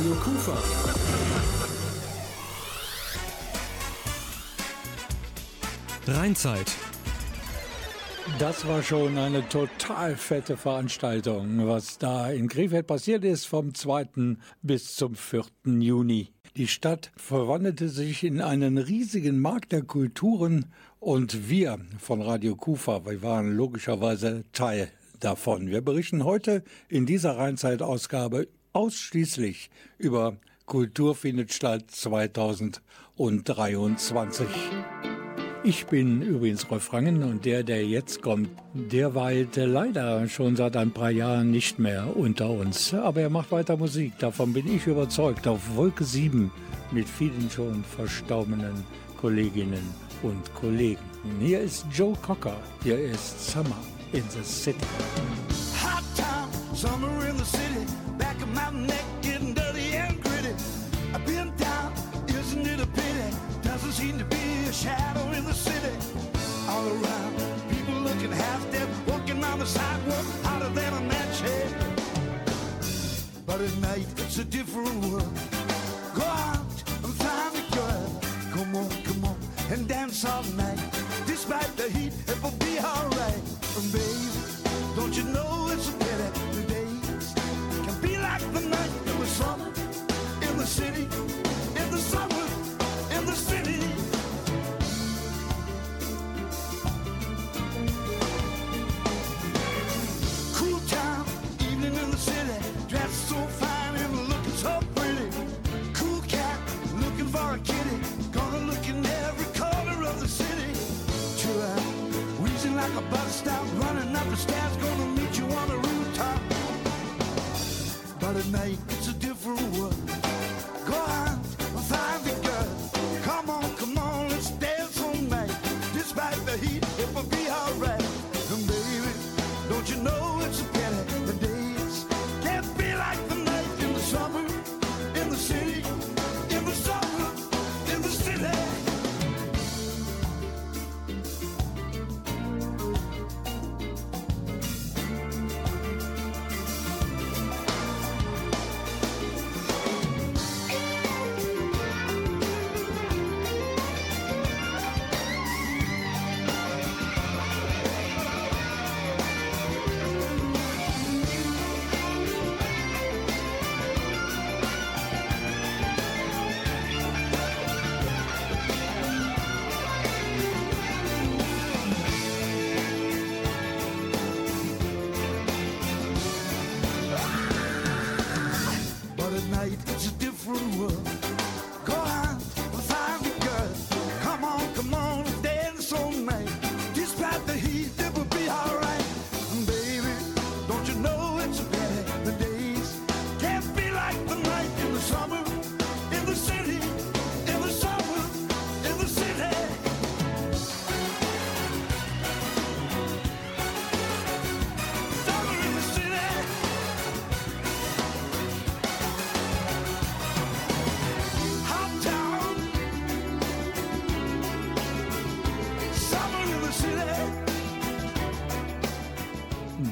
Radio Kufa. Rheinzeit. Das war schon eine total fette Veranstaltung, was da in Krefeld passiert ist vom 2. bis zum 4. Juni. Die Stadt verwandelte sich in einen riesigen Markt der Kulturen und wir von Radio Kufa, wir waren logischerweise Teil davon. Wir berichten heute in dieser Rheinzeit-Ausgabe ausschließlich über Kultur findet statt 2023. Ich bin übrigens Rolf Rangen und der, der jetzt kommt, der weilt leider schon seit ein paar Jahren nicht mehr unter uns. Aber er macht weiter Musik, davon bin ich überzeugt, auf Wolke 7 mit vielen schon verstorbenen Kolleginnen und Kollegen. Hier ist Joe Cocker, hier ist Summer in the City. Hot time, summer in the city, back of my neck getting dirty and gritty. I've been down, isn't it a pity? Doesn't seem to be a shadow in the city. All around, people looking half dead, walking on the sidewalk, hotter than a match head. But at night, it's a different world. Go out and find a girl. Come on, come on, and dance all night. Despite the heat, it will be alright. And baby, don't you know it's a pity like the night. In the summer in the city,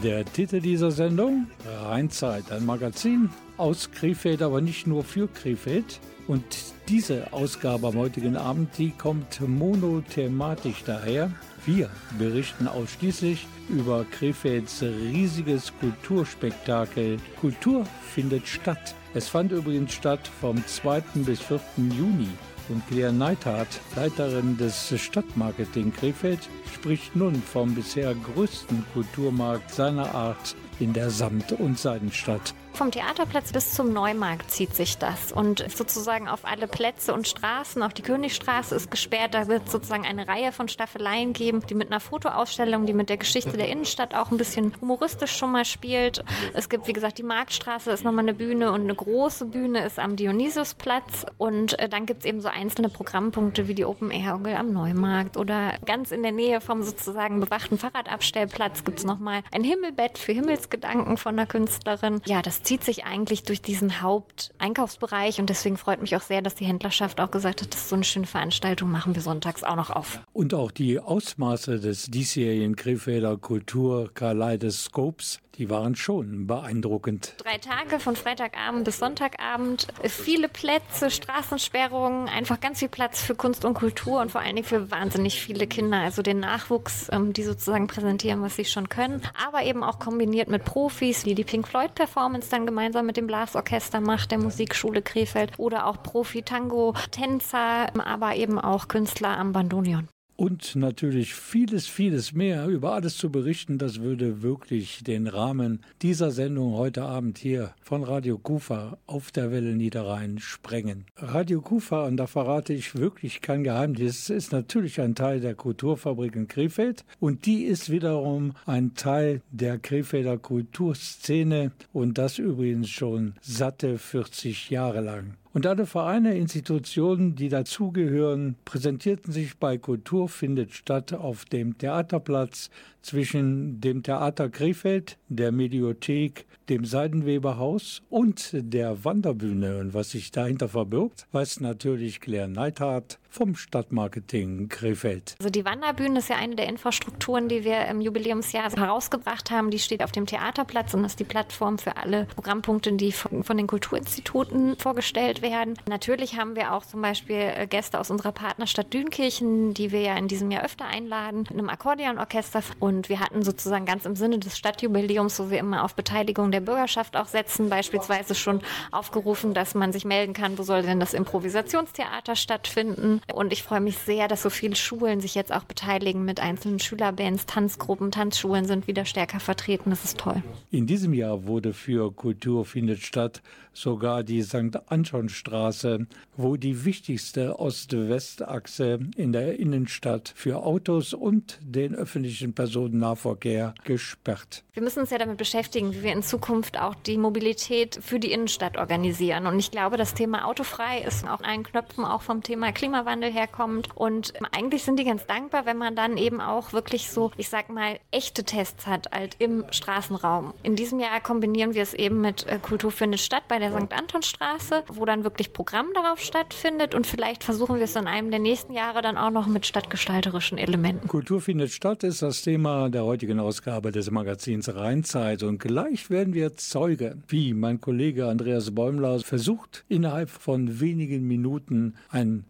Der Titel dieser Sendung? Rheinzeit, ein Magazin aus Krefeld, aber nicht nur für Krefeld. Und diese Ausgabe am heutigen Abend, die kommt monothematisch daher. Wir berichten ausschließlich über Krefelds riesiges Kulturspektakel. Kultur findet statt. Es fand übrigens statt vom 2. bis 4. Juni. Und Claire Neithardt, Leiterin des Stadtmarketing Krefeld, spricht nun vom bisher größten Kulturmarkt seiner Art in der Samt- und Seidenstadt. Vom Theaterplatz bis zum Neumarkt zieht sich das und sozusagen auf alle Plätze und Straßen. Auch die Königstraße ist gesperrt. Da wird sozusagen eine Reihe von Staffeleien geben, die mit einer Fotoausstellung, die mit der Geschichte der Innenstadt auch ein bisschen humoristisch schon mal spielt. Es gibt, wie gesagt, die Marktstraße ist nochmal eine Bühne und eine große Bühne ist am Dionysusplatz. Und äh, dann gibt es eben so einzelne Programmpunkte wie die Open Air Orgel am Neumarkt oder ganz in der Nähe vom sozusagen bewachten Fahrradabstellplatz gibt es nochmal ein Himmelbett für Himmelsgedanken von einer Künstlerin. Ja, das zieht sich eigentlich durch diesen Haupteinkaufsbereich und deswegen freut mich auch sehr, dass die Händlerschaft auch gesagt hat, das ist so eine schöne Veranstaltung, machen wir sonntags auch noch auf. Und auch die Ausmaße des diesjährigen Krefelder Kulturkaleidoskops, die waren schon beeindruckend. Drei Tage von Freitagabend bis Sonntagabend, viele Plätze, Straßensperrungen, einfach ganz viel Platz für Kunst und Kultur und vor allen Dingen für wahnsinnig viele Kinder, also den Nachwuchs, ähm, die sozusagen präsentieren, was sie schon können, aber eben auch kombiniert mit Profis, wie die Pink Floyd Performance dann gemeinsam mit dem Blasorchester macht, der Musikschule Krefeld. Oder auch Profi-Tango-Tänzer, aber eben auch Künstler am Bandonion und natürlich vieles, vieles mehr. Über alles zu berichten, das würde wirklich den Rahmen dieser Sendung heute Abend hier von Radio Kufa auf der Welle Niederrhein sprengen. Radio Kufa, und da verrate ich wirklich kein Geheimnis, ist natürlich ein Teil der Kulturfabrik in Krefeld und die ist wiederum ein Teil der Krefelder Kulturszene und das übrigens schon satte 40 Jahre lang. Und alle Vereine, Institutionen, die dazugehören, präsentierten sich bei Kultur findet statt auf dem Theaterplatz zwischen dem Theater Krefeld, der Mediothek, dem Seidenweberhaus und der Wanderbühne. Und was sich dahinter verbirgt, weiß natürlich Claire Neithardt vom Stadtmarketing Krefeld. Also die Wanderbühne ist ja eine der Infrastrukturen, die wir im Jubiläumsjahr herausgebracht haben. Die steht auf dem Theaterplatz und ist die Plattform für alle Programmpunkte, die von den Kulturinstituten vorgestellt werden. Natürlich haben wir auch zum Beispiel äh, Gäste aus unserer Partnerstadt Dünkirchen, die wir ja in diesem Jahr öfter einladen, mit einem Akkordeonorchester. Und wir hatten sozusagen ganz im Sinne des Stadtjubiläums, wo wir immer auf Beteiligung der Bürgerschaft auch setzen, beispielsweise schon aufgerufen, dass man sich melden kann, wo soll denn das Improvisationstheater stattfinden. Und ich freue mich sehr, dass so viele Schulen sich jetzt auch beteiligen mit einzelnen Schülerbands, Tanzgruppen, Tanzschulen sind wieder stärker vertreten. Das ist toll. In diesem Jahr wurde für Kultur findet statt sogar die St. Antonstraße, wo die wichtigste Ost-West-Achse in der Innenstadt für Autos und den öffentlichen Personennahverkehr gesperrt. Wir müssen uns ja damit beschäftigen, wie wir in Zukunft auch die Mobilität für die Innenstadt organisieren. Und ich glaube, das Thema autofrei ist auch ein Knöpfen auch vom Thema Klimawandel herkommt. Und eigentlich sind die ganz dankbar, wenn man dann eben auch wirklich so, ich sag mal, echte Tests hat halt im Straßenraum. In diesem Jahr kombinieren wir es eben mit äh, Kultur findet statt bei der St. Antonstraße, wo dann wirklich Programm darauf stattfindet und vielleicht versuchen wir es in einem der nächsten Jahre dann auch noch mit stadtgestalterischen Elementen. Kultur findet statt ist das Thema der heutigen Ausgabe des Magazins Rheinzeit und gleich werden wir Zeuge, wie mein Kollege Andreas Bäumler versucht, innerhalb von wenigen Minuten ein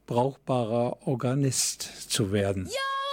brauchbarer Organist zu werden. Ja!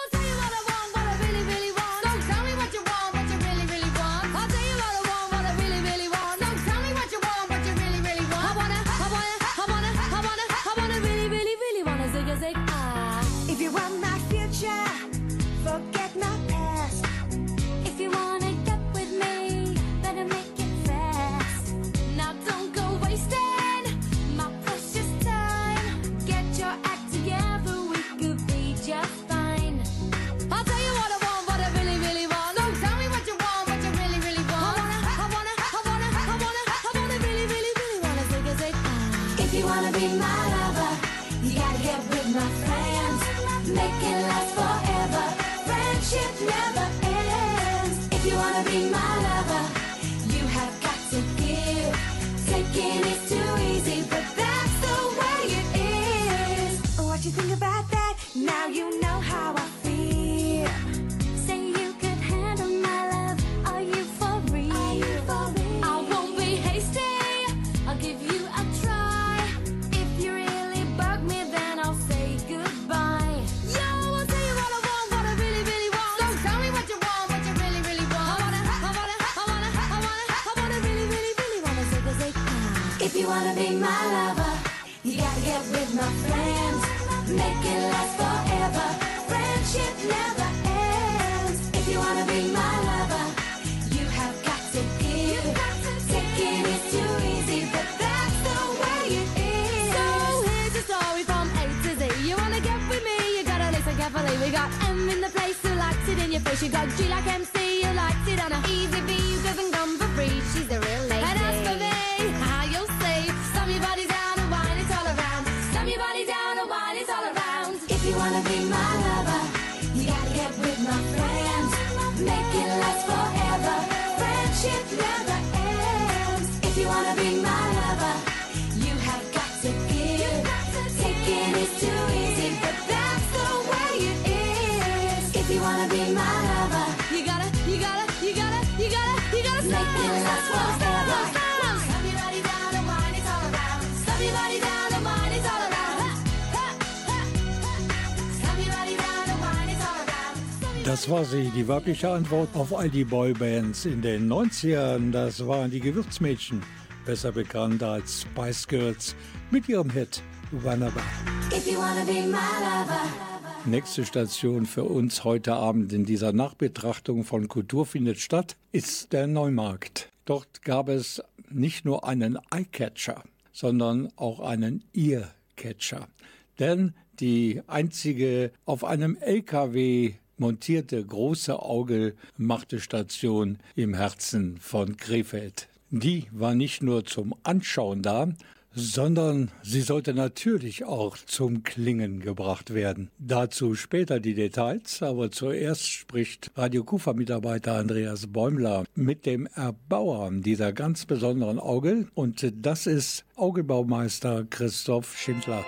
Sie, die weibliche Antwort auf all die Boybands in den 90ern. Das waren die Gewürzmädchen, besser bekannt als Spice Girls, mit ihrem Hit Wunderbar. Nächste Station für uns heute Abend in dieser Nachbetrachtung von Kultur findet statt, ist der Neumarkt. Dort gab es nicht nur einen Eyecatcher, sondern auch einen Earcatcher. Denn die einzige auf einem LKW montierte große Auge machte Station im Herzen von Krefeld. Die war nicht nur zum Anschauen da, sondern sie sollte natürlich auch zum Klingen gebracht werden. Dazu später die Details, aber zuerst spricht Radio Kufa-Mitarbeiter Andreas Bäumler mit dem Erbauer dieser ganz besonderen Auge und das ist Augebaumeister Christoph Schindler.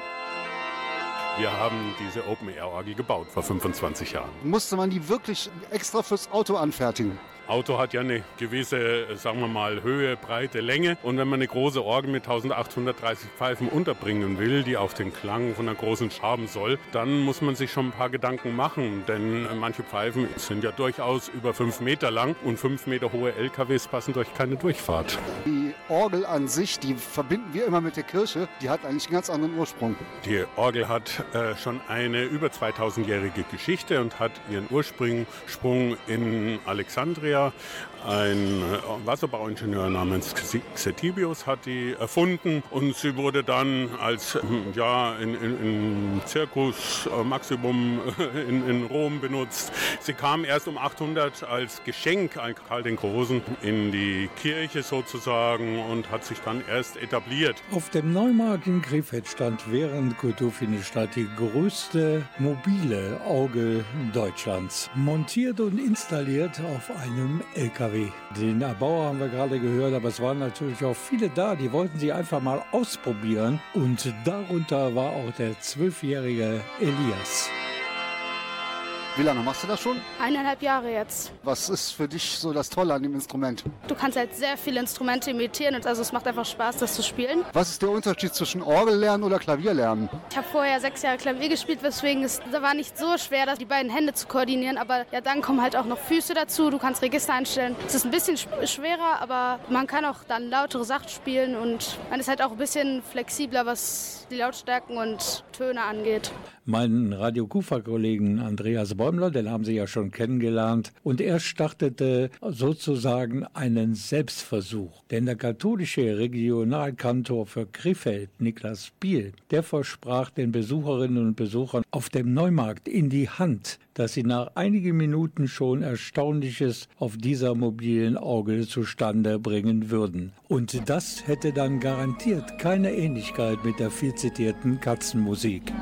Wir haben diese Open-Air-Orgel gebaut vor 25 Jahren. Musste man die wirklich extra fürs Auto anfertigen? Auto hat ja eine gewisse, sagen wir mal, Höhe, Breite, Länge. Und wenn man eine große Orgel mit 1830 Pfeifen unterbringen will, die auf den Klang von einer großen haben soll, dann muss man sich schon ein paar Gedanken machen. Denn manche Pfeifen sind ja durchaus über fünf Meter lang und fünf Meter hohe LKWs passen durch keine Durchfahrt. Die Orgel an sich, die verbinden wir immer mit der Kirche, die hat eigentlich einen ganz anderen Ursprung. Die Orgel hat äh, schon eine über 2000-jährige Geschichte und hat ihren Ursprung in Alexandria ja ein äh, Wasserbauingenieur namens Xetibius hat die erfunden und sie wurde dann als hm, ja, in, in, in Circus äh, Maximum äh, in, in, Rom benutzt. Sie kam erst um 800 als Geschenk an Karl den Großen in die Kirche sozusagen und hat sich dann erst etabliert. Auf dem Neumarkt in Krefeld stand während Kulturfine statt die größte mobile Auge Deutschlands. Montiert und installiert auf einem einem LKW. Den Erbauer haben wir gerade gehört, aber es waren natürlich auch viele da, die wollten sie einfach mal ausprobieren. Und darunter war auch der zwölfjährige Elias. Wie lange machst du das schon? Eineinhalb Jahre jetzt. Was ist für dich so das Tolle an dem Instrument? Du kannst halt sehr viele Instrumente imitieren und also es macht einfach Spaß, das zu spielen. Was ist der Unterschied zwischen Orgel lernen oder Klavier lernen? Ich habe vorher sechs Jahre Klavier gespielt, weswegen es da war nicht so schwer, die beiden Hände zu koordinieren. Aber ja, dann kommen halt auch noch Füße dazu. Du kannst Register einstellen. Es ist ein bisschen schwerer, aber man kann auch dann lautere Sachen spielen und man ist halt auch ein bisschen flexibler, was die Lautstärken und Töne angeht. Mein Radio Kufa-Kollegen Andreas Bäumler, den haben Sie ja schon kennengelernt, und er startete sozusagen einen Selbstversuch. Denn der katholische Regionalkantor für Krefeld, Niklas Biel, der versprach den Besucherinnen und Besuchern auf dem Neumarkt in die Hand, dass sie nach einigen Minuten schon Erstaunliches auf dieser mobilen Auge zustande bringen würden. Und das hätte dann garantiert keine Ähnlichkeit mit der viel zitierten Katzenmusik.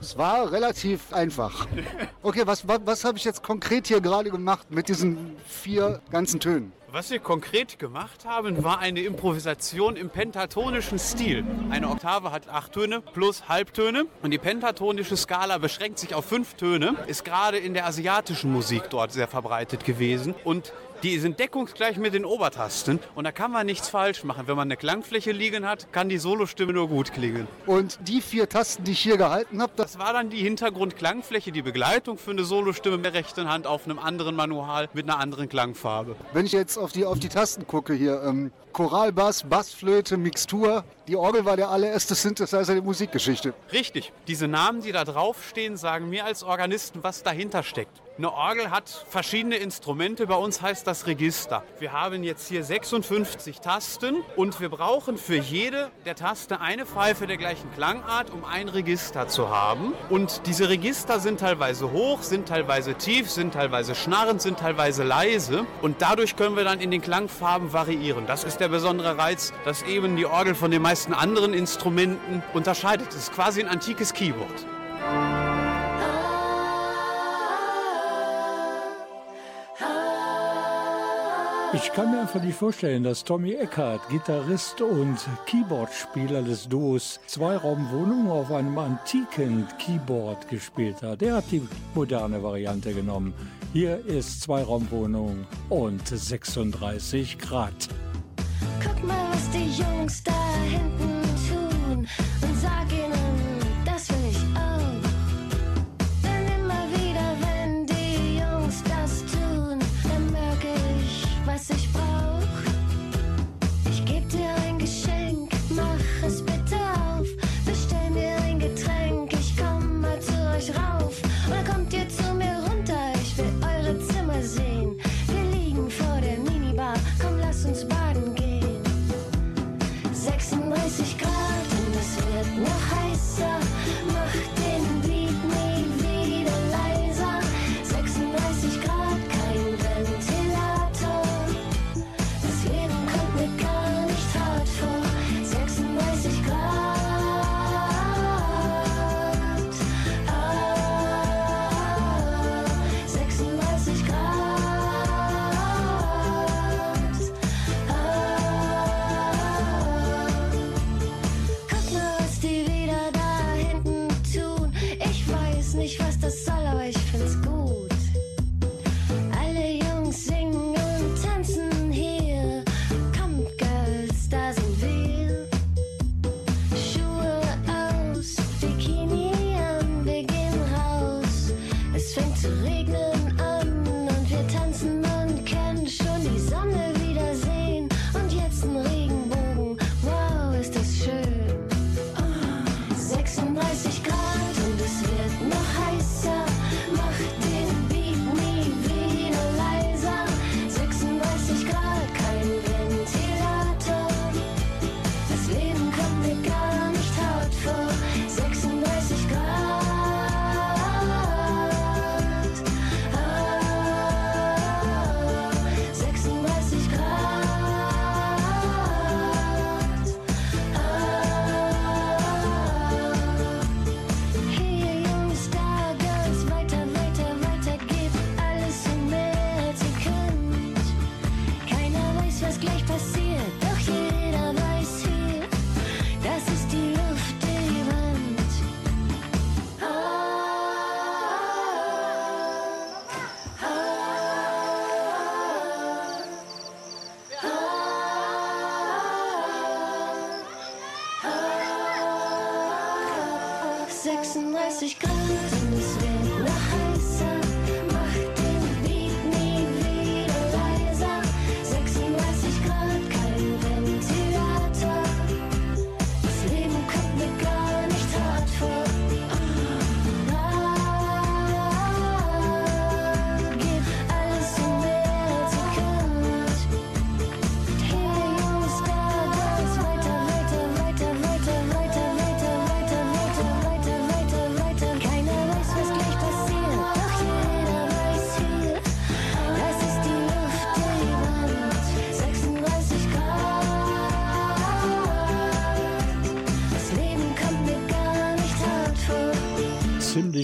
Es war relativ einfach. Okay, was, was, was habe ich jetzt konkret hier gerade gemacht mit diesen vier ganzen Tönen? Was wir konkret gemacht haben, war eine Improvisation im pentatonischen Stil. Eine Oktave hat acht Töne plus Halbtöne und die pentatonische Skala beschränkt sich auf fünf Töne, ist gerade in der asiatischen Musik dort sehr verbreitet gewesen und die sind deckungsgleich mit den Obertasten und da kann man nichts falsch machen. Wenn man eine Klangfläche liegen hat, kann die Solostimme nur gut klingen. Und die vier Tasten, die ich hier gehalten habe, das war dann die Hintergrundklangfläche, die Begleitung für eine Solostimme mit der rechten Hand auf einem anderen Manual mit einer anderen Klangfarbe. Wenn ich jetzt auf die, auf die Tasten gucke hier, ähm, Choralbass, Bassflöte, Mixtur, die Orgel war der allererste Synthesizer der Musikgeschichte. Richtig. Diese Namen, die da draufstehen, sagen mir als Organisten, was dahinter steckt. Eine Orgel hat verschiedene Instrumente. Bei uns heißt das Register. Wir haben jetzt hier 56 Tasten und wir brauchen für jede der Taste eine Pfeife der gleichen Klangart, um ein Register zu haben. Und diese Register sind teilweise hoch, sind teilweise tief, sind teilweise schnarrend, sind teilweise leise. Und dadurch können wir dann in den Klangfarben variieren. Das ist der besondere Reiz, dass eben die Orgel von den meisten anderen Instrumenten unterscheidet. Es ist quasi ein antikes Keyboard. Ich kann mir einfach nicht vorstellen, dass Tommy Eckhardt, Gitarrist und Keyboardspieler des Duos Zweiraumwohnung auf einem antiken Keyboard gespielt hat. Er hat die moderne Variante genommen. Hier ist Zweiraumwohnung und 36 Grad. Guck mal, was die Jungs da hinten tun und sag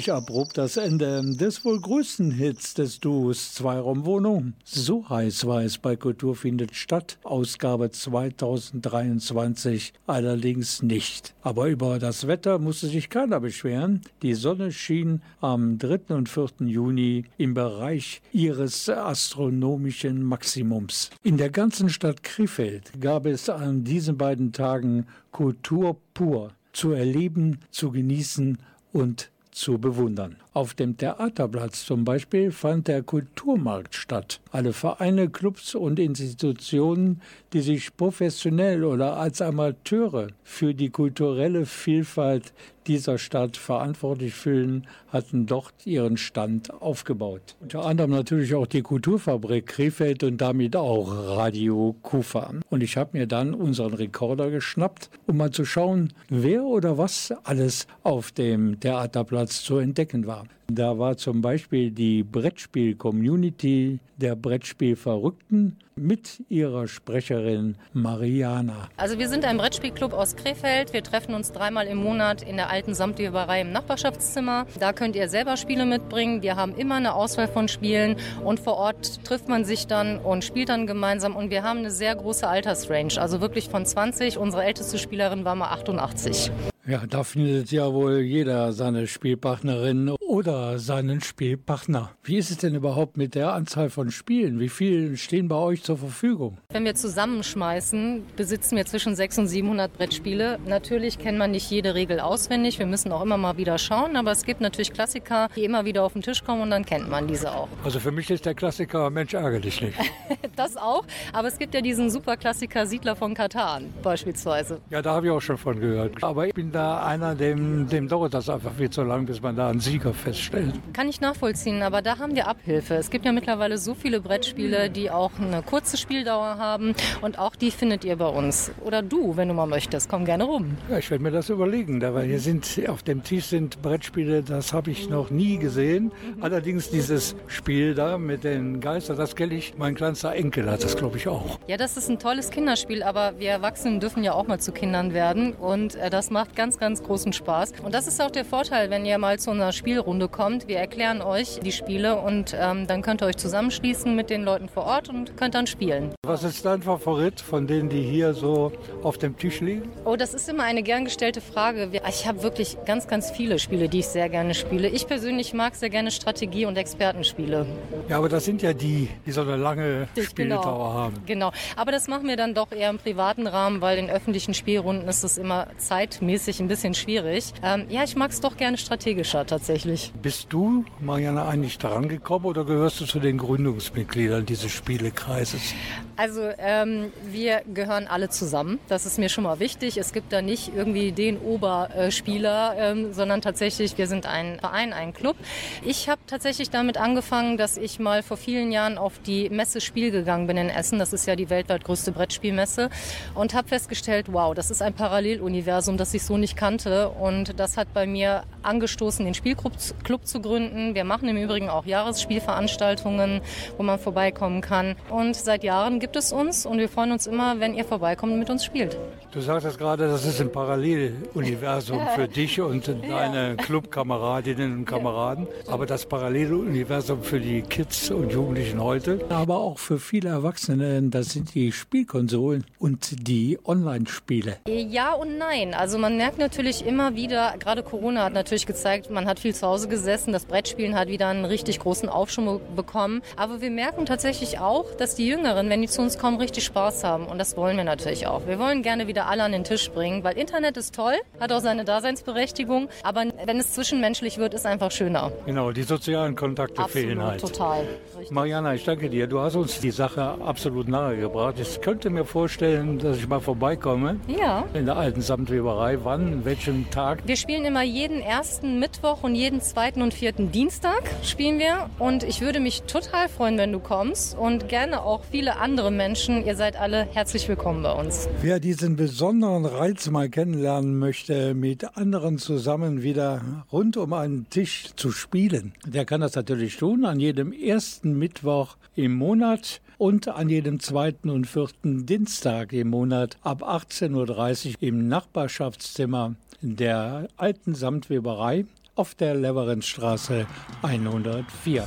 Ziemlich abrupt das Ende des wohl größten Hits des Duos Zweiraumwohnung. So heiß war es bei Kultur findet statt, Ausgabe 2023 allerdings nicht. Aber über das Wetter musste sich keiner beschweren. Die Sonne schien am 3. und 4. Juni im Bereich ihres astronomischen Maximums. In der ganzen Stadt Krefeld gab es an diesen beiden Tagen Kultur pur zu erleben, zu genießen und zu bewundern. Auf dem Theaterplatz zum Beispiel fand der Kulturmarkt statt. Alle Vereine, Clubs und Institutionen, die sich professionell oder als Amateure für die kulturelle Vielfalt dieser Stadt verantwortlich fühlen, hatten dort ihren Stand aufgebaut. Unter anderem natürlich auch die Kulturfabrik Krefeld und damit auch Radio Kufa. Und ich habe mir dann unseren Rekorder geschnappt, um mal zu schauen, wer oder was alles auf dem Theaterplatz zu entdecken war. Da war zum Beispiel die Brettspiel-Community der Brettspielverrückten mit ihrer Sprecherin Mariana. Also wir sind ein Brettspielclub aus Krefeld. Wir treffen uns dreimal im Monat in der alten Samtweberei im Nachbarschaftszimmer. Da könnt ihr selber Spiele mitbringen. Wir haben immer eine Auswahl von Spielen und vor Ort trifft man sich dann und spielt dann gemeinsam. Und wir haben eine sehr große Altersrange, also wirklich von 20. Unsere älteste Spielerin war mal 88. Ja, da findet ja wohl jeder seine Spielpartnerin oder seinen Spielpartner. Wie ist es denn überhaupt mit der Anzahl von Spielen? Wie viele stehen bei euch zur Verfügung? Wenn wir zusammenschmeißen, besitzen wir zwischen 600 und 700 Brettspiele. Natürlich kennt man nicht jede Regel auswendig. Wir müssen auch immer mal wieder schauen. Aber es gibt natürlich Klassiker, die immer wieder auf den Tisch kommen und dann kennt man diese auch. Also für mich ist der Klassiker Mensch ärgerlich nicht. Das auch. Aber es gibt ja diesen Superklassiker Siedler von Katan beispielsweise. Ja, da habe ich auch schon von gehört. Aber ich bin da einer, dem, dem dauert das einfach viel zu lang, bis man da einen Sieger feststellt. Kann ich nachvollziehen, aber da haben wir Abhilfe. Es gibt ja mittlerweile so viele Brettspiele, die auch eine kurze Spieldauer haben und auch die findet ihr bei uns. Oder du, wenn du mal möchtest, komm gerne rum. Ja, ich werde mir das überlegen, da, weil hier sind auf dem Tisch sind Brettspiele, das habe ich noch nie gesehen. Allerdings dieses Spiel da mit den Geistern, das kenne ich. Mein kleinster Enkel hat das, glaube ich, auch. Ja, das ist ein tolles Kinderspiel, aber wir Erwachsenen dürfen ja auch mal zu Kindern werden und äh, das macht ganz, ganz großen Spaß. Und das ist auch der Vorteil, wenn ihr mal zu einer Spielrunde kommt. Wir erklären euch die Spiele und ähm, dann könnt ihr euch zusammenschließen mit den Leuten vor Ort und könnt dann spielen. Was ist dein Favorit von denen, die hier so auf dem Tisch liegen? Oh, das ist immer eine gern gestellte Frage. Ich habe wirklich ganz, ganz viele Spiele, die ich sehr gerne spiele. Ich persönlich mag sehr gerne Strategie- und Expertenspiele. Ja, aber das sind ja die, die so eine lange Spieldauer haben. Genau. Aber das machen wir dann doch eher im privaten Rahmen, weil in öffentlichen Spielrunden ist es immer zeitmäßig ein bisschen schwierig. Ähm, ja, ich mag es doch gerne strategischer tatsächlich. Bist du, Marianne, eigentlich daran gekommen oder gehörst du zu den Gründungsmitgliedern dieses Spielekreises? Also ähm, wir gehören alle zusammen. Das ist mir schon mal wichtig. Es gibt da nicht irgendwie den Oberspieler, ähm, sondern tatsächlich, wir sind ein Verein, ein Club. Ich habe tatsächlich damit angefangen, dass ich mal vor vielen Jahren auf die Messe Spiel gegangen bin in Essen. Das ist ja die weltweit größte Brettspielmesse. Und habe festgestellt, wow, das ist ein Paralleluniversum, das ich so nicht kannte. Und das hat bei mir angestoßen, den Spielclub Club zu gründen. Wir machen im Übrigen auch Jahresspielveranstaltungen, wo man vorbeikommen kann. Und seit Jahren gibt es uns und wir freuen uns immer, wenn ihr vorbeikommt und mit uns spielt. Du sagtest gerade, das ist ein Paralleluniversum für dich und deine Clubkameradinnen und Kameraden. Aber das Paralleluniversum für die Kids und Jugendlichen heute. Aber auch für viele Erwachsene, das sind die Spielkonsolen und die Online-Spiele. Ja und nein. Also man merkt natürlich immer wieder, gerade Corona hat natürlich gezeigt, man hat viel zu Hause gesessen, das Brettspielen hat wieder einen richtig großen Aufschwung bekommen. Aber wir merken tatsächlich auch, dass die Jüngeren, wenn die zu uns kommen, richtig Spaß haben. Und das wollen wir natürlich auch. Wir wollen gerne wieder alle an den Tisch bringen, weil Internet ist toll, hat auch seine Daseinsberechtigung. Aber wenn es zwischenmenschlich wird, ist einfach schöner. Genau, die sozialen Kontakte fehlen halt. total. Richtig. Mariana, ich danke dir. Du hast uns die Sache absolut nahegebracht. Ich könnte mir vorstellen, dass ich mal vorbeikomme Ja. in der alten Samtweberei. Wann, an welchem Tag? Wir spielen immer jeden ersten Mittwoch und jeden zweiten und vierten Dienstag spielen wir. Und ich würde mich total freuen, wenn du kommst. Und gerne auch viele andere Menschen. Ihr seid alle herzlich willkommen bei uns. Wer diesen besonderen Reiz mal kennenlernen möchte, mit anderen zusammen wieder rund um einen Tisch zu spielen, der kann das natürlich tun an jedem ersten Mittwoch im Monat und an jedem zweiten und vierten Dienstag im Monat ab 18.30 Uhr im Nachbarschaftszimmer der alten Samtweberei auf der Leverenzstraße 104.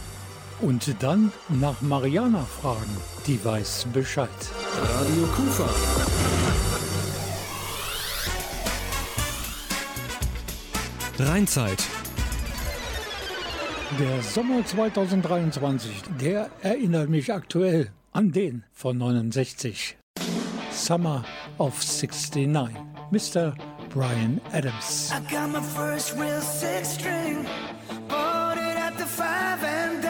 Und dann nach Mariana fragen, die weiß Bescheid. Radio Kufa. Rheinzeit. Der Sommer 2023, der erinnert mich aktuell an den von 69. Summer of 69. Mr. Brian Adams. I got my first real six string. Bought it at the five and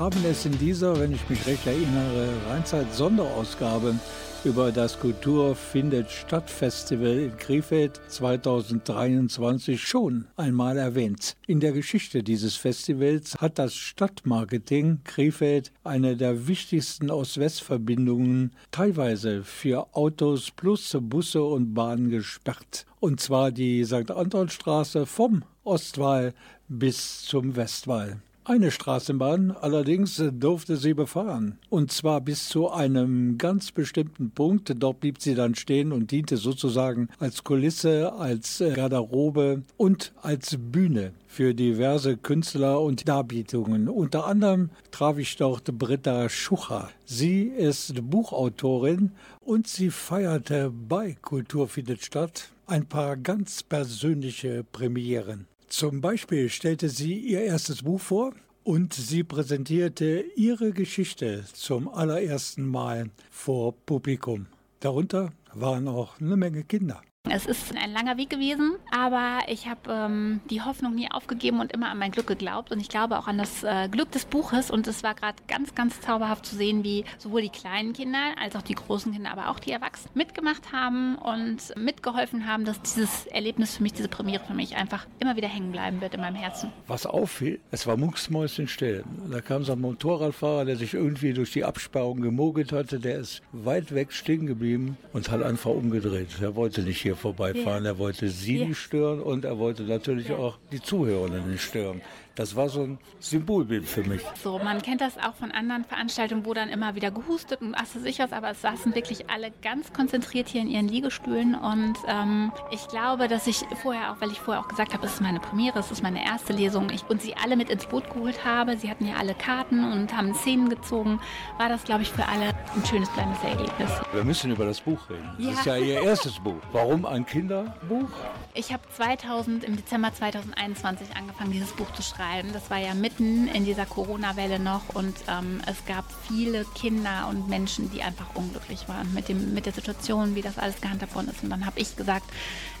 haben es in dieser, wenn ich mich recht erinnere, Rheinzeit-Sonderausgabe über das Kultur findet statt Festival in Krefeld 2023 schon einmal erwähnt. In der Geschichte dieses Festivals hat das Stadtmarketing Krefeld eine der wichtigsten Ost-West-Verbindungen teilweise für Autos plus Busse und Bahnen gesperrt. Und zwar die St. Antonstraße vom Ostwall bis zum Westwall. Eine Straßenbahn allerdings durfte sie befahren. Und zwar bis zu einem ganz bestimmten Punkt. Dort blieb sie dann stehen und diente sozusagen als Kulisse, als Garderobe und als Bühne für diverse Künstler und Darbietungen. Unter anderem traf ich dort Britta Schucher. Sie ist Buchautorin und sie feierte bei Kultur findet statt ein paar ganz persönliche Premieren. Zum Beispiel stellte sie ihr erstes Buch vor und sie präsentierte ihre Geschichte zum allerersten Mal vor Publikum. Darunter waren auch eine Menge Kinder. Es ist ein langer Weg gewesen, aber ich habe ähm, die Hoffnung nie aufgegeben und immer an mein Glück geglaubt. Und ich glaube auch an das äh, Glück des Buches. Und es war gerade ganz, ganz zauberhaft zu sehen, wie sowohl die kleinen Kinder als auch die großen Kinder, aber auch die Erwachsenen mitgemacht haben und mitgeholfen haben, dass dieses Erlebnis für mich, diese Premiere für mich einfach immer wieder hängen bleiben wird in meinem Herzen. Was auffiel, es war mucksmäuschenstill. Da kam so ein Motorradfahrer, der sich irgendwie durch die Absperrung gemogelt hatte. Der ist weit weg stehen geblieben und hat einfach umgedreht. Er wollte nicht hier vorbeifahren, Ja. er wollte sie Ja. nicht stören und er wollte natürlich auch die Zuhörer nicht stören. Das war so ein Symbolbild für mich. So, man kennt das auch von anderen Veranstaltungen, wo dann immer wieder gehustet und ach, sich was, aber es saßen wirklich alle ganz konzentriert hier in ihren Liegestühlen und ähm, ich glaube, dass ich vorher auch, weil ich vorher auch gesagt habe, es ist meine Premiere, es ist meine erste Lesung ich, und sie alle mit ins Boot geholt habe, sie hatten ja alle Karten und haben Szenen gezogen, war das, glaube ich, für alle ein schönes kleines Erlebnis. Wir müssen über das Buch reden. Das Ja. ist ja ihr erstes Buch. Warum ein Kinderbuch? Ich habe 2000, im Dezember 2021 angefangen, dieses Buch zu schreiben. Das war ja mitten in dieser Corona-Welle noch und ähm, es gab viele Kinder und Menschen, die einfach unglücklich waren mit, dem, mit der Situation, wie das alles gehandhabt worden ist. Und dann habe ich gesagt,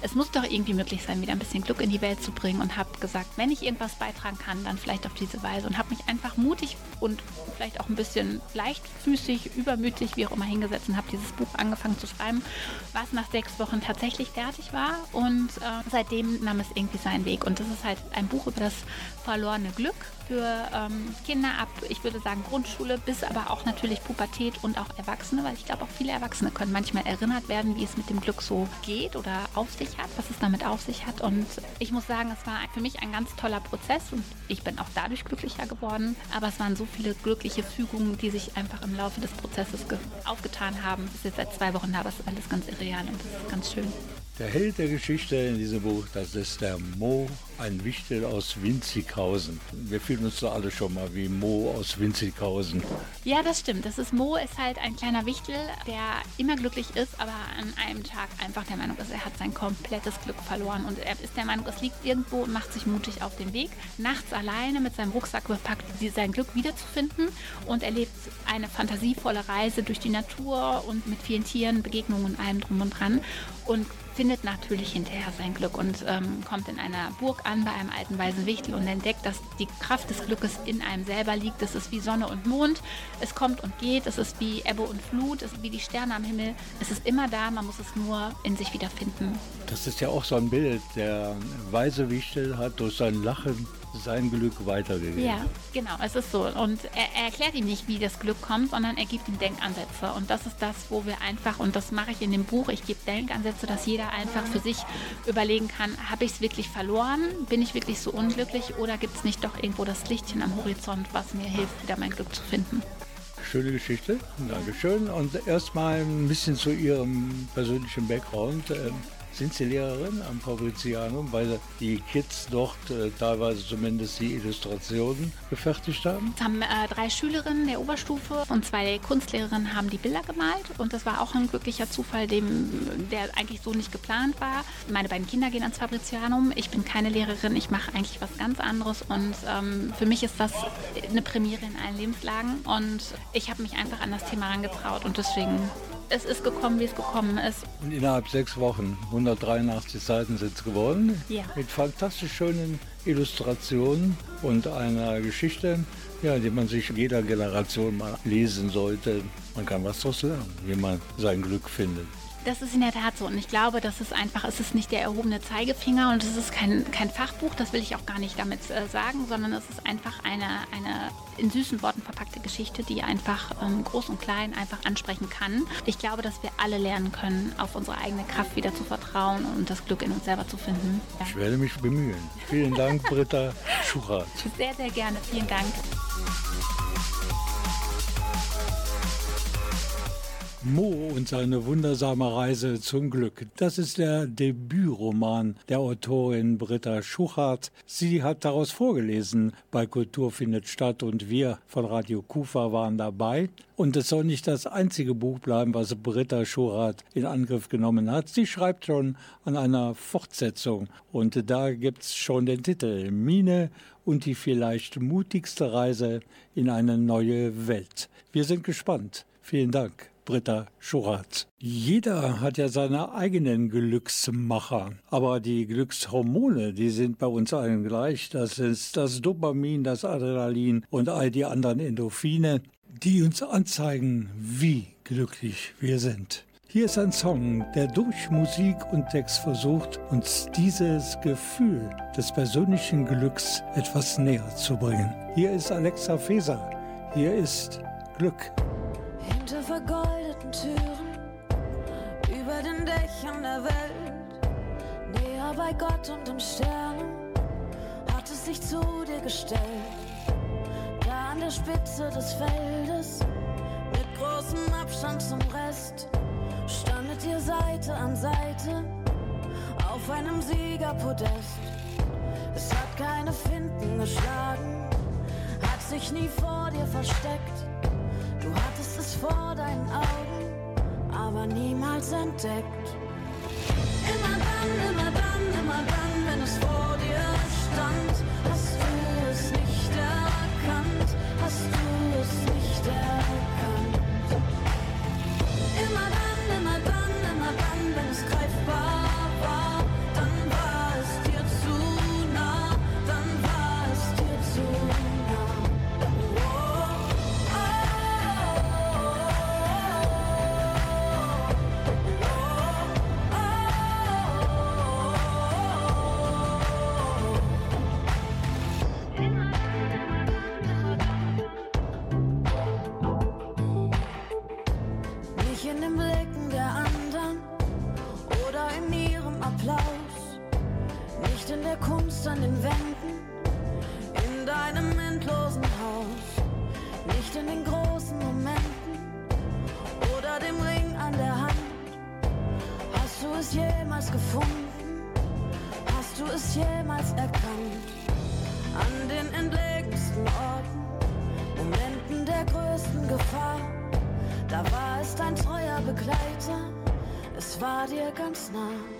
es muss doch irgendwie möglich sein, wieder ein bisschen Glück in die Welt zu bringen und habe gesagt, wenn ich irgendwas beitragen kann, dann vielleicht auf diese Weise und habe mich einfach mutig und vielleicht auch ein bisschen leichtfüßig, übermütig, wie auch immer hingesetzt und habe dieses Buch angefangen zu schreiben, was nach sechs Wochen tatsächlich fertig war und äh, seitdem nahm es irgendwie seinen Weg und das ist halt ein Buch über das verlorene Glück für ähm, Kinder ab, ich würde sagen Grundschule, bis aber auch natürlich Pubertät und auch Erwachsene, weil ich glaube auch viele Erwachsene können manchmal erinnert werden, wie es mit dem Glück so geht oder auf sich hat, was es damit auf sich hat und ich muss sagen, es war für mich ein ganz toller Prozess und ich bin auch dadurch glücklicher geworden, aber es waren so viele glückliche Fügungen, die sich einfach im Laufe des Prozesses ge- aufgetan haben. Es ist jetzt seit zwei Wochen da, es ist alles ganz irreal und das ist ganz schön. Der Held der Geschichte in diesem Buch, das ist der Mo, ein Wichtel aus Winzighausen. Wir fühlen uns da alle schon mal wie Mo aus Winzighausen. Ja, das stimmt. Das ist Mo, ist halt ein kleiner Wichtel, der immer glücklich ist, aber an einem Tag einfach der Meinung ist, er hat sein komplettes Glück verloren und er ist der Meinung, es liegt irgendwo und macht sich mutig auf den Weg, nachts alleine mit seinem Rucksack bepackt, sein Glück wiederzufinden und erlebt eine fantasievolle Reise durch die Natur und mit vielen Tieren, Begegnungen und allem drum und dran und findet natürlich hinterher sein Glück und ähm, kommt in einer Burg an bei einem alten weisen Wichtel und entdeckt, dass die Kraft des Glückes in einem selber liegt. Es ist wie Sonne und Mond. Es kommt und geht. Es ist wie Ebbe und Flut. Es ist wie die Sterne am Himmel. Es ist immer da. Man muss es nur in sich wiederfinden. Das ist ja auch so ein Bild. Der weise Wichtel hat durch sein Lachen sein Glück weitergegeben. Ja, genau, es ist so. Und er, er erklärt ihm nicht, wie das Glück kommt, sondern er gibt ihm Denkansätze. Und das ist das, wo wir einfach, und das mache ich in dem Buch, ich gebe Denkansätze, dass jeder einfach für sich überlegen kann, habe ich es wirklich verloren? Bin ich wirklich so unglücklich? Oder gibt es nicht doch irgendwo das Lichtchen am Horizont, was mir hilft, wieder mein Glück zu finden? Schöne Geschichte, Dankeschön. Und erstmal ein bisschen zu Ihrem persönlichen Background. Sind Sie Lehrerin am Fabrizianum, weil die Kids dort äh, teilweise zumindest die Illustrationen gefertigt haben? Es haben äh, drei Schülerinnen der Oberstufe und zwei Kunstlehrerinnen haben die Bilder gemalt und das war auch ein glücklicher Zufall, dem, der eigentlich so nicht geplant war. Meine beiden Kinder gehen ans Fabrizianum. Ich bin keine Lehrerin, ich mache eigentlich was ganz anderes und ähm, für mich ist das eine Premiere in allen Lebenslagen und ich habe mich einfach an das Thema herangetraut und deswegen es ist gekommen, wie es gekommen ist. Und innerhalb sechs Wochen, 183 Seiten sind es geworden, Ja. mit fantastisch schönen Illustrationen und einer Geschichte, ja, die man sich jeder Generation mal lesen sollte. Man kann was daraus lernen, wie man sein Glück findet. Das ist in der Tat so. Und ich glaube, das ist einfach, es ist nicht der erhobene Zeigefinger und es ist kein, kein Fachbuch, das will ich auch gar nicht damit äh, sagen, sondern es ist einfach eine, eine in süßen Worten verpackte Geschichte, die einfach ähm, groß und klein einfach ansprechen kann. Ich glaube, dass wir alle lernen können, auf unsere eigene Kraft wieder zu vertrauen und das Glück in uns selber zu finden. Ja. Ich werde mich bemühen. Vielen Dank, Britta Schuchert. Sehr, sehr gerne. Vielen Dank. Mo und seine wundersame Reise zum Glück. Das ist der Debütroman der Autorin Britta Schuchart. Sie hat daraus vorgelesen bei Kultur findet statt und wir von Radio Kufa waren dabei. Und es soll nicht das einzige Buch bleiben, was Britta Schuchart in Angriff genommen hat. Sie schreibt schon an einer Fortsetzung und da gibt's schon den Titel Mine und die vielleicht mutigste Reise in eine neue Welt. Wir sind gespannt. Vielen Dank. Britta Schuratz. Jeder hat ja seine eigenen Glücksmacher, aber die Glückshormone, die sind bei uns allen gleich. Das ist das Dopamin, das Adrenalin und all die anderen Endorphine, die uns anzeigen, wie glücklich wir sind. Hier ist ein Song, der durch Musik und Text versucht, uns dieses Gefühl des persönlichen Glücks etwas näher zu bringen. Hier ist Alexa Feser. Hier ist Glück. Hinter vergoldeten Türen, über den Dächern der Welt, näher bei Gott und den Sternen, hat es sich zu dir gestellt. Da an der Spitze des Feldes, mit großem Abstand zum Rest, standet ihr Seite an Seite auf einem Siegerpodest. Es hat keine Finden geschlagen, hat sich nie vor dir versteckt. Du hattest es vor deinen Augen, aber niemals entdeckt. Immer dann, immer war dir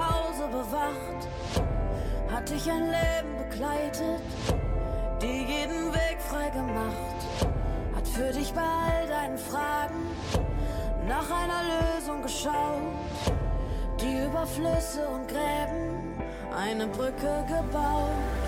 Pause bewacht, hat dich ein Leben begleitet, dir jeden Weg frei gemacht, hat für dich bei all deinen Fragen nach einer Lösung geschaut, die über Flüsse und Gräben eine Brücke gebaut.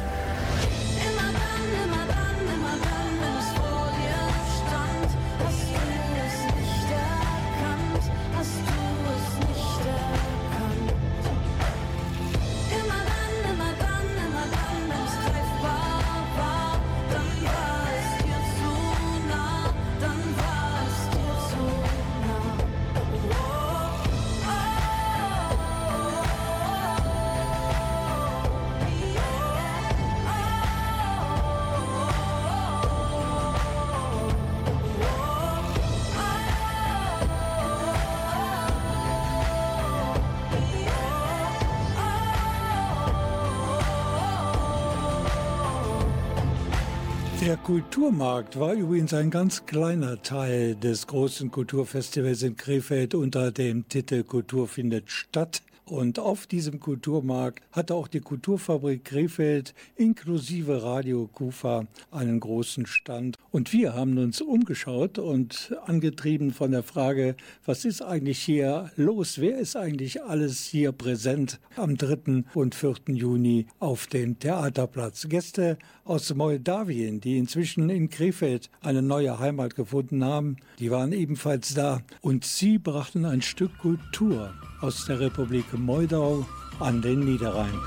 Kulturmarkt war übrigens ein ganz kleiner Teil des großen Kulturfestivals in Krefeld unter dem Titel Kultur findet statt. Und auf diesem Kulturmarkt hatte auch die Kulturfabrik Krefeld inklusive Radio Kufa einen großen Stand. Und wir haben uns umgeschaut und angetrieben von der Frage, was ist eigentlich hier los? Wer ist eigentlich alles hier präsent am 3. und 4. Juni auf dem Theaterplatz? Gäste aus Moldawien, die inzwischen in Krefeld eine neue Heimat gefunden haben, die waren ebenfalls da. Und sie brachten ein Stück Kultur aus der Republik Moldau an den Niederrhein.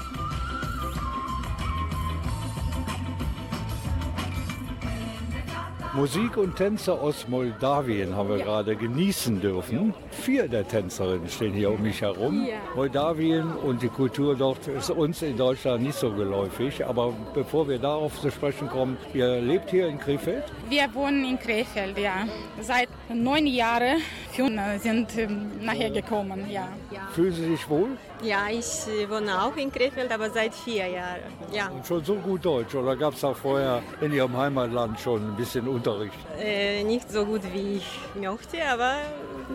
Musik und Tänze aus Moldawien haben wir gerade genießen dürfen. Vier der Tänzerinnen stehen hier um mich herum. Ja. Moldawien und die Kultur dort ist uns in Deutschland nicht so geläufig. Aber bevor wir darauf zu sprechen kommen, ihr lebt hier in Krefeld? Wir wohnen in Krefeld, ja. Seit neun Jahren wir sind ähm, nachher gekommen, ja. Fühlen Sie sich wohl? Ja, ich äh, wohne auch in Krefeld, aber seit vier Jahren. Ja. Und schon so gut Deutsch? Oder gab es auch vorher in Ihrem Heimatland schon ein bisschen Unterricht? Äh, nicht so gut wie ich möchte, aber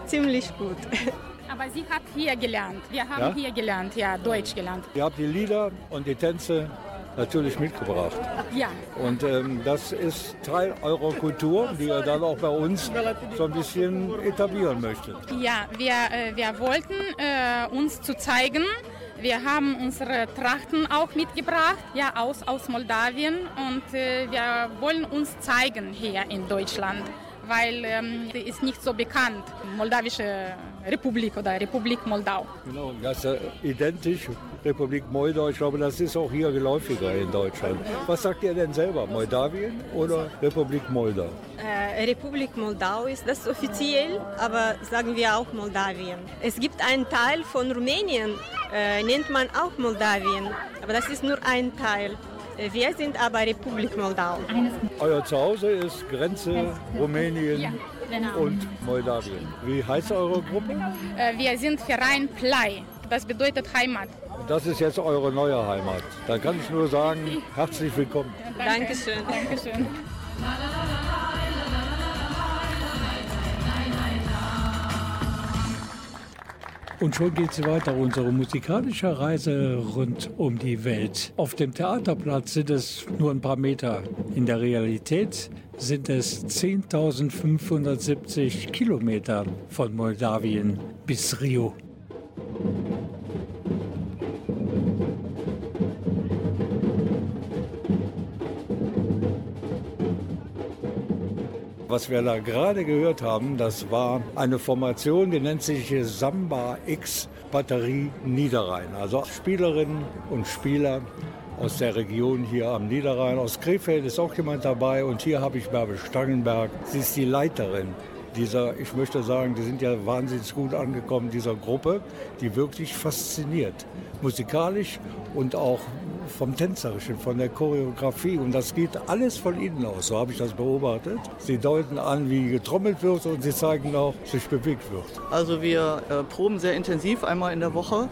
ziemlich gut. Aber sie hat hier gelernt. Wir haben Ja? hier gelernt, ja, Deutsch gelernt. Ihr habt die Lieder und die Tänze natürlich mitgebracht. Ja. Und ähm, das ist Teil eurer Kultur, die ihr dann auch bei uns so ein bisschen etablieren möchtet. Ja, wir, äh, wir wollten äh, uns zu zeigen. Wir haben unsere Trachten auch mitgebracht, ja, aus, aus Moldawien. Und äh, wir wollen uns zeigen hier in Deutschland, weil ähm, sie ist nicht so bekannt, Moldawische Republik oder Republik Moldau. Genau, das ist ja identisch, Republik Moldau. Ich glaube, das ist auch hier geläufiger in Deutschland. Was sagt ihr denn selber, Moldawien oder Republik Moldau? Äh, Republik Moldau ist das offiziell, aber sagen wir auch Moldawien. Es gibt einen Teil von Rumänien, äh, nennt man auch Moldawien, aber das ist nur ein Teil. Wir sind aber Republik Moldau. Euer Zuhause ist Grenze Rumänien genau. und Moldawien. Wie heißt eure Gruppe? Äh, wir sind Verein Plei. Das bedeutet Heimat. Das ist jetzt eure neue Heimat. Dann kann ich nur sagen, herzlich willkommen. Dankeschön. Dankeschön. Und schon geht es weiter, unsere musikalische Reise rund um die Welt. Auf dem Theaterplatz sind es nur ein paar Meter. In der Realität sind es 10.570 Kilometer von Moldawien bis Rio. Was wir da gerade gehört haben, das war eine Formation, die nennt sich Samba X Batterie Niederrhein. Also Spielerinnen und Spieler aus der Region hier am Niederrhein. Aus Krefeld ist auch jemand dabei und hier habe ich Bärbel Stangenberg. Sie ist die Leiterin dieser, ich möchte sagen, die sind ja wahnsinnig gut angekommen, dieser Gruppe, die wirklich fasziniert. Musikalisch und auch vom Tänzerischen, von der Choreografie. Und das geht alles von Ihnen aus, so habe ich das beobachtet. Sie deuten an, wie getrommelt wird und Sie zeigen auch, sich bewegt wird. Also wir äh, proben sehr intensiv einmal in der Woche.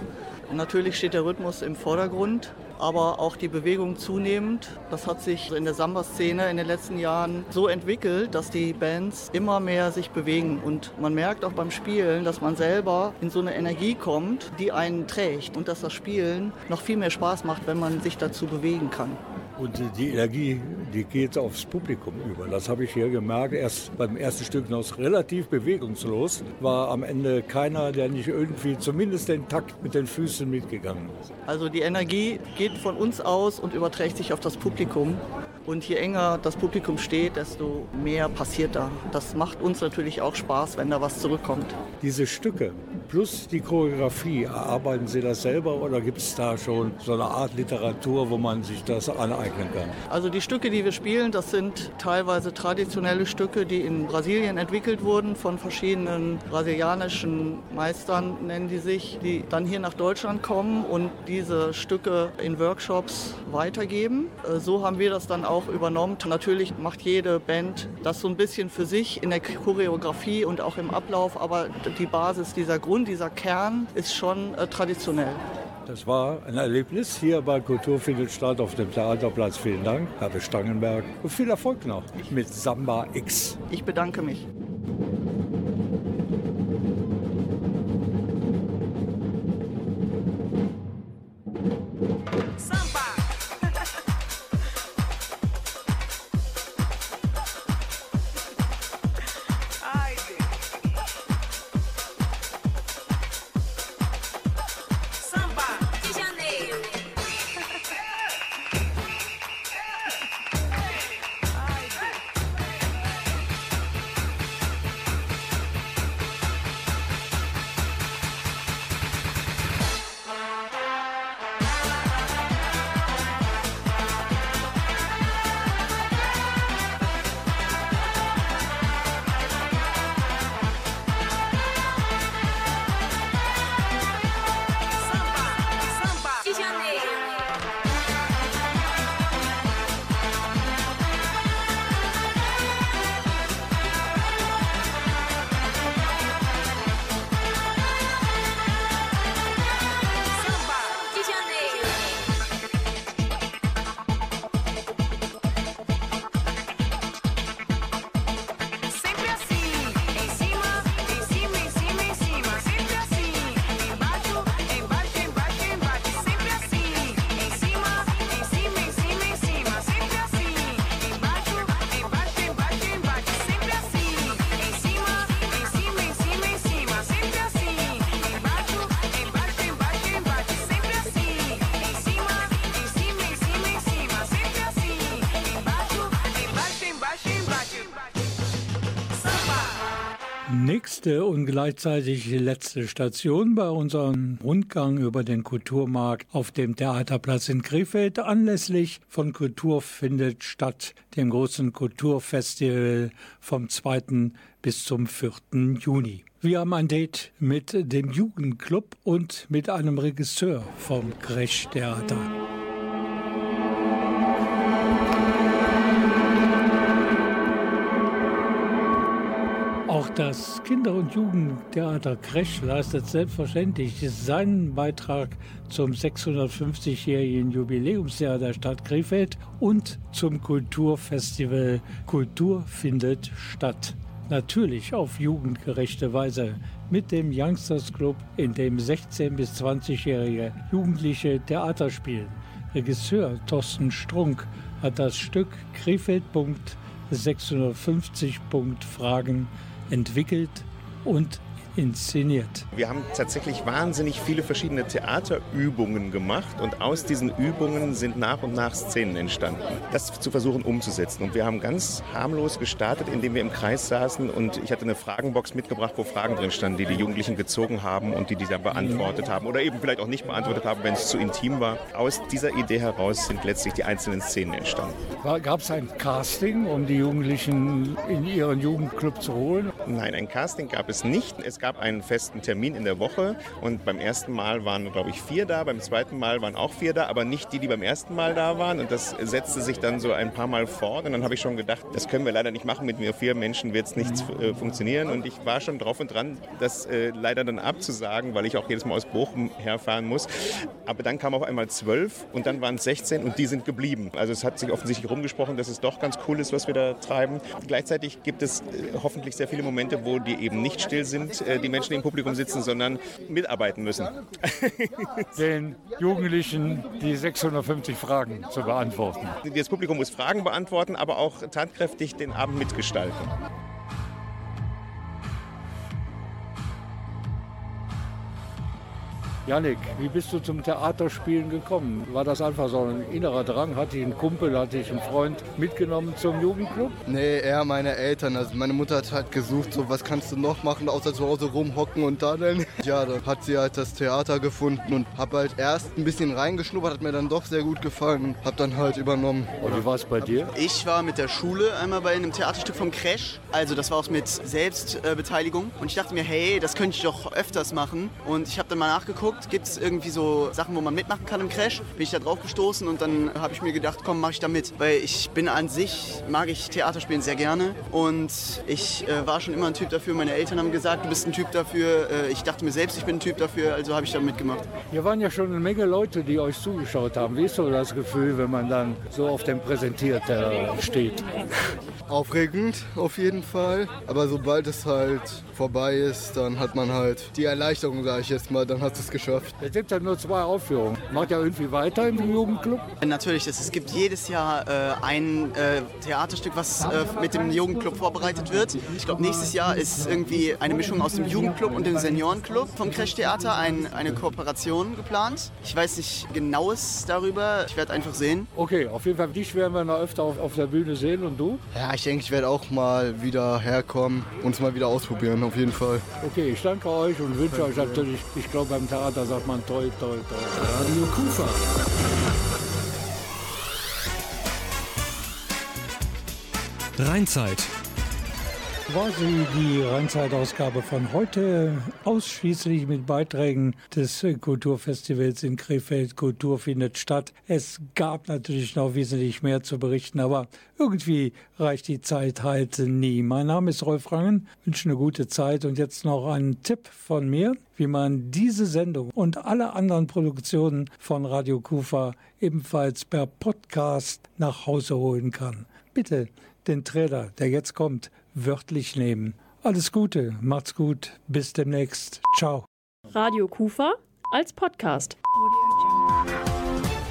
Natürlich steht der Rhythmus im Vordergrund, aber auch die Bewegung zunehmend. Das hat sich in der Samba-Szene in den letzten Jahren so entwickelt, dass die Bands immer mehr sich bewegen. Und man merkt auch beim Spielen, dass man selber in so eine Energie kommt, die einen trägt. Und dass das Spielen noch viel mehr Spaß macht, wenn man sich dazu bewegen kann. Und die Energie, die geht aufs Publikum über. Das habe ich hier gemerkt. Erst beim ersten Stück noch relativ bewegungslos. War am Ende keiner, der nicht irgendwie zumindest den Takt mit den Füßen mitgegangen ist. Also die Energie geht von uns aus und überträgt sich auf das Publikum. Und je enger das Publikum steht, desto mehr passiert da. Das macht uns natürlich auch Spaß, wenn da was zurückkommt. Diese Stücke plus die Choreografie, erarbeiten Sie das selber oder gibt es da schon so eine Art Literatur, wo man sich das aneignen kann? Also die Stücke, die wir spielen, das sind teilweise traditionelle Stücke, die in Brasilien entwickelt wurden von verschiedenen brasilianischen Meistern, nennen die sich, die dann hier nach Deutschland kommen und diese Stücke in Workshops weitergeben. Äh, So haben wir das dann auch übernommen. Natürlich macht jede Band das so ein bisschen für sich in der Choreografie und auch im Ablauf, aber die Basis, dieser Grund, dieser Kern ist schon äh, traditionell. Das war ein Erlebnis hier bei Kultur findet statt auf dem Theaterplatz. Vielen Dank, Herr Stangenberg. Und viel Erfolg noch mit Samba X. Ich bedanke mich. Gleichzeitig letzte Station bei unserem Rundgang über den Kulturmarkt auf dem Theaterplatz in Krefeld anlässlich von Kultur findet statt, dem großen Kulturfestival vom 2. bis zum 4. Juni. Wir haben ein Date mit dem Jugendclub und mit einem Regisseur vom Gresch Theater. Auch das Kinder- und Jugendtheater Kresch leistet selbstverständlich seinen Beitrag zum 650-jährigen Jubiläumsjahr der Stadt Krefeld und zum Kulturfestival Kultur findet statt. Natürlich auf jugendgerechte Weise mit dem Youngsters Club, in dem 16- bis 20-jährige Jugendliche Theater spielen. Regisseur Thorsten Strunk hat das Stück Krefeld. 650 Fragen entwickelt und inszeniert. Wir haben tatsächlich wahnsinnig viele verschiedene Theaterübungen gemacht und aus diesen Übungen sind nach und nach Szenen entstanden. Das zu versuchen umzusetzen. Und wir haben ganz harmlos gestartet, indem wir im Kreis saßen und ich hatte eine Fragenbox mitgebracht, wo Fragen drin standen, die die Jugendlichen gezogen haben und die die dann beantwortet haben oder eben vielleicht auch nicht beantwortet haben, wenn es zu intim war. Aus dieser Idee heraus sind letztlich die einzelnen Szenen entstanden. Gab es ein Casting, um die Jugendlichen in ihren Jugendclub zu holen? Nein, ein Casting gab es nicht. Es gab einen festen Termin in der Woche und beim ersten Mal waren, glaube ich, vier da, beim zweiten Mal waren auch vier da, aber nicht die, die beim ersten Mal da waren und das setzte sich dann so ein paar Mal fort und dann habe ich schon gedacht, das können wir leider nicht machen, mit mir vier Menschen wird es nicht äh, funktionieren und ich war schon drauf und dran, das äh, leider dann abzusagen, weil ich auch jedes Mal aus Bochum herfahren muss. Aber dann kam auf einmal zwölf und dann waren es 16 und die sind geblieben. Also es hat sich offensichtlich rumgesprochen, dass es doch ganz cool ist, was wir da treiben. Gleichzeitig gibt es äh, hoffentlich sehr viele Momente, wo die eben nicht still sind, äh, die Menschen, die im Publikum sitzen, sondern mitarbeiten müssen. Den Jugendlichen die 650 Fragen zu beantworten. Das Publikum muss Fragen beantworten, aber auch tatkräftig den Abend mitgestalten. Janik, wie bist du zum Theaterspielen gekommen? War das einfach so ein innerer Drang? Hatte ich einen Kumpel, hatte ich einen Freund mitgenommen zum Jugendclub? Nee, eher meine Eltern. Also meine Mutter hat halt gesucht, so was kannst du noch machen, außer zu Hause rumhocken und daddeln. Ja, da hat sie halt das Theater gefunden und hab halt erst ein bisschen reingeschnuppert, hat mir dann doch sehr gut gefallen und hab dann halt übernommen. Und wie war es bei dir? Ich war mit der Schule einmal bei einem Theaterstück vom Crash. Also das war auch mit Selbstbeteiligung. Und ich dachte mir, hey, das könnte ich doch öfters machen. Und ich habe dann mal nachgeguckt gibt es irgendwie so Sachen, wo man mitmachen kann im Crash. Bin ich da drauf gestoßen und dann habe ich mir gedacht, komm, mache ich da mit. Weil ich bin an sich, mag ich Theaterspielen sehr gerne und ich äh, war schon immer ein Typ dafür. Meine Eltern haben gesagt, du bist ein Typ dafür. Äh, ich dachte mir selbst, ich bin ein Typ dafür, also habe ich da mitgemacht. Hier waren ja schon eine Menge Leute, die euch zugeschaut haben. Wie ist so das Gefühl, wenn man dann so auf dem Präsentierter steht? Aufregend auf jeden Fall. Aber sobald es halt vorbei ist, dann hat man halt die Erleichterung, sage ich jetzt mal, dann hast du es geschafft. Es gibt ja nur zwei Aufführungen. Macht ja irgendwie weiter im Jugendclub? Natürlich, es, es gibt jedes Jahr äh, ein äh, Theaterstück, was äh, mit dem Jugendclub vorbereitet wird. Ich glaube, nächstes Jahr ist irgendwie eine Mischung aus dem Jugendclub und dem Seniorenclub vom Crash Theater ein, eine Kooperation geplant. Ich weiß nicht genaues darüber, ich werde einfach sehen. Okay, auf jeden Fall, dich werden wir noch öfter auf, auf der Bühne sehen und du? Ja, ich denke, ich werde auch mal wieder herkommen und es mal wieder ausprobieren, auf jeden Fall. Okay, ich danke euch und wünsche euch natürlich, ich glaube beim Theater sagt man toll, toll, toll. Radio Kufa. Rheinzeit. Sie die Rheinzeitausgabe von heute ausschließlich mit Beiträgen des Kulturfestivals in Krefeld. Kultur findet statt. Es gab natürlich noch wesentlich mehr zu berichten, aber irgendwie reicht die Zeit halt nie. Mein Name ist Rolf Rangen, wünsche eine gute Zeit und jetzt noch ein Tipp von mir, wie man diese Sendung und alle anderen Produktionen von Radio Kufa ebenfalls per Podcast nach Hause holen kann. Bitte den Trailer, der jetzt kommt, wörtlich nehmen. Alles Gute, macht's gut, bis demnächst. Ciao. Radio Kufa als Podcast.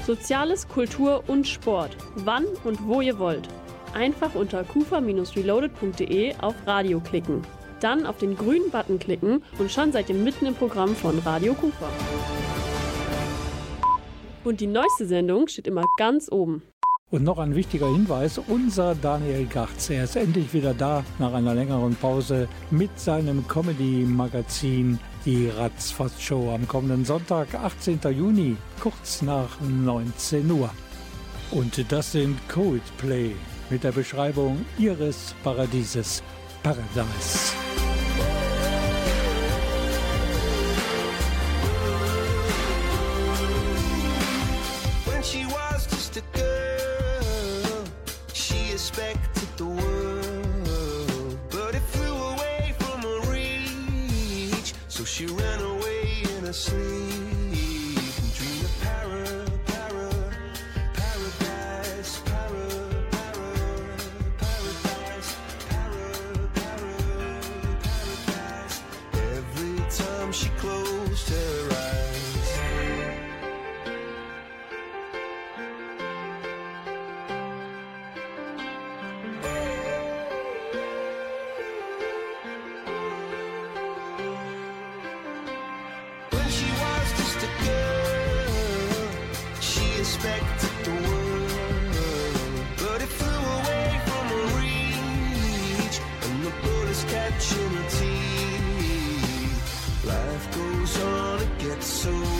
Soziales, Kultur und Sport. Wann und wo ihr wollt. Einfach unter kufa-reloaded.de auf Radio klicken. Dann auf den grünen Button klicken und schon seid ihr mitten im Programm von Radio Kufa. Und die neueste Sendung steht immer ganz oben. Und noch ein wichtiger Hinweis, unser Daniel Gartz, er ist endlich wieder da nach einer längeren Pause mit seinem Comedy-Magazin Die Ratzfatz-Show am kommenden Sonntag, 18. Juni, kurz nach 19 Uhr. Und das sind Coldplay mit der Beschreibung ihres Paradieses, Paradise. Expected the world, but it flew away from her reach, and the bullets catching her teeth. Life goes on, it gets so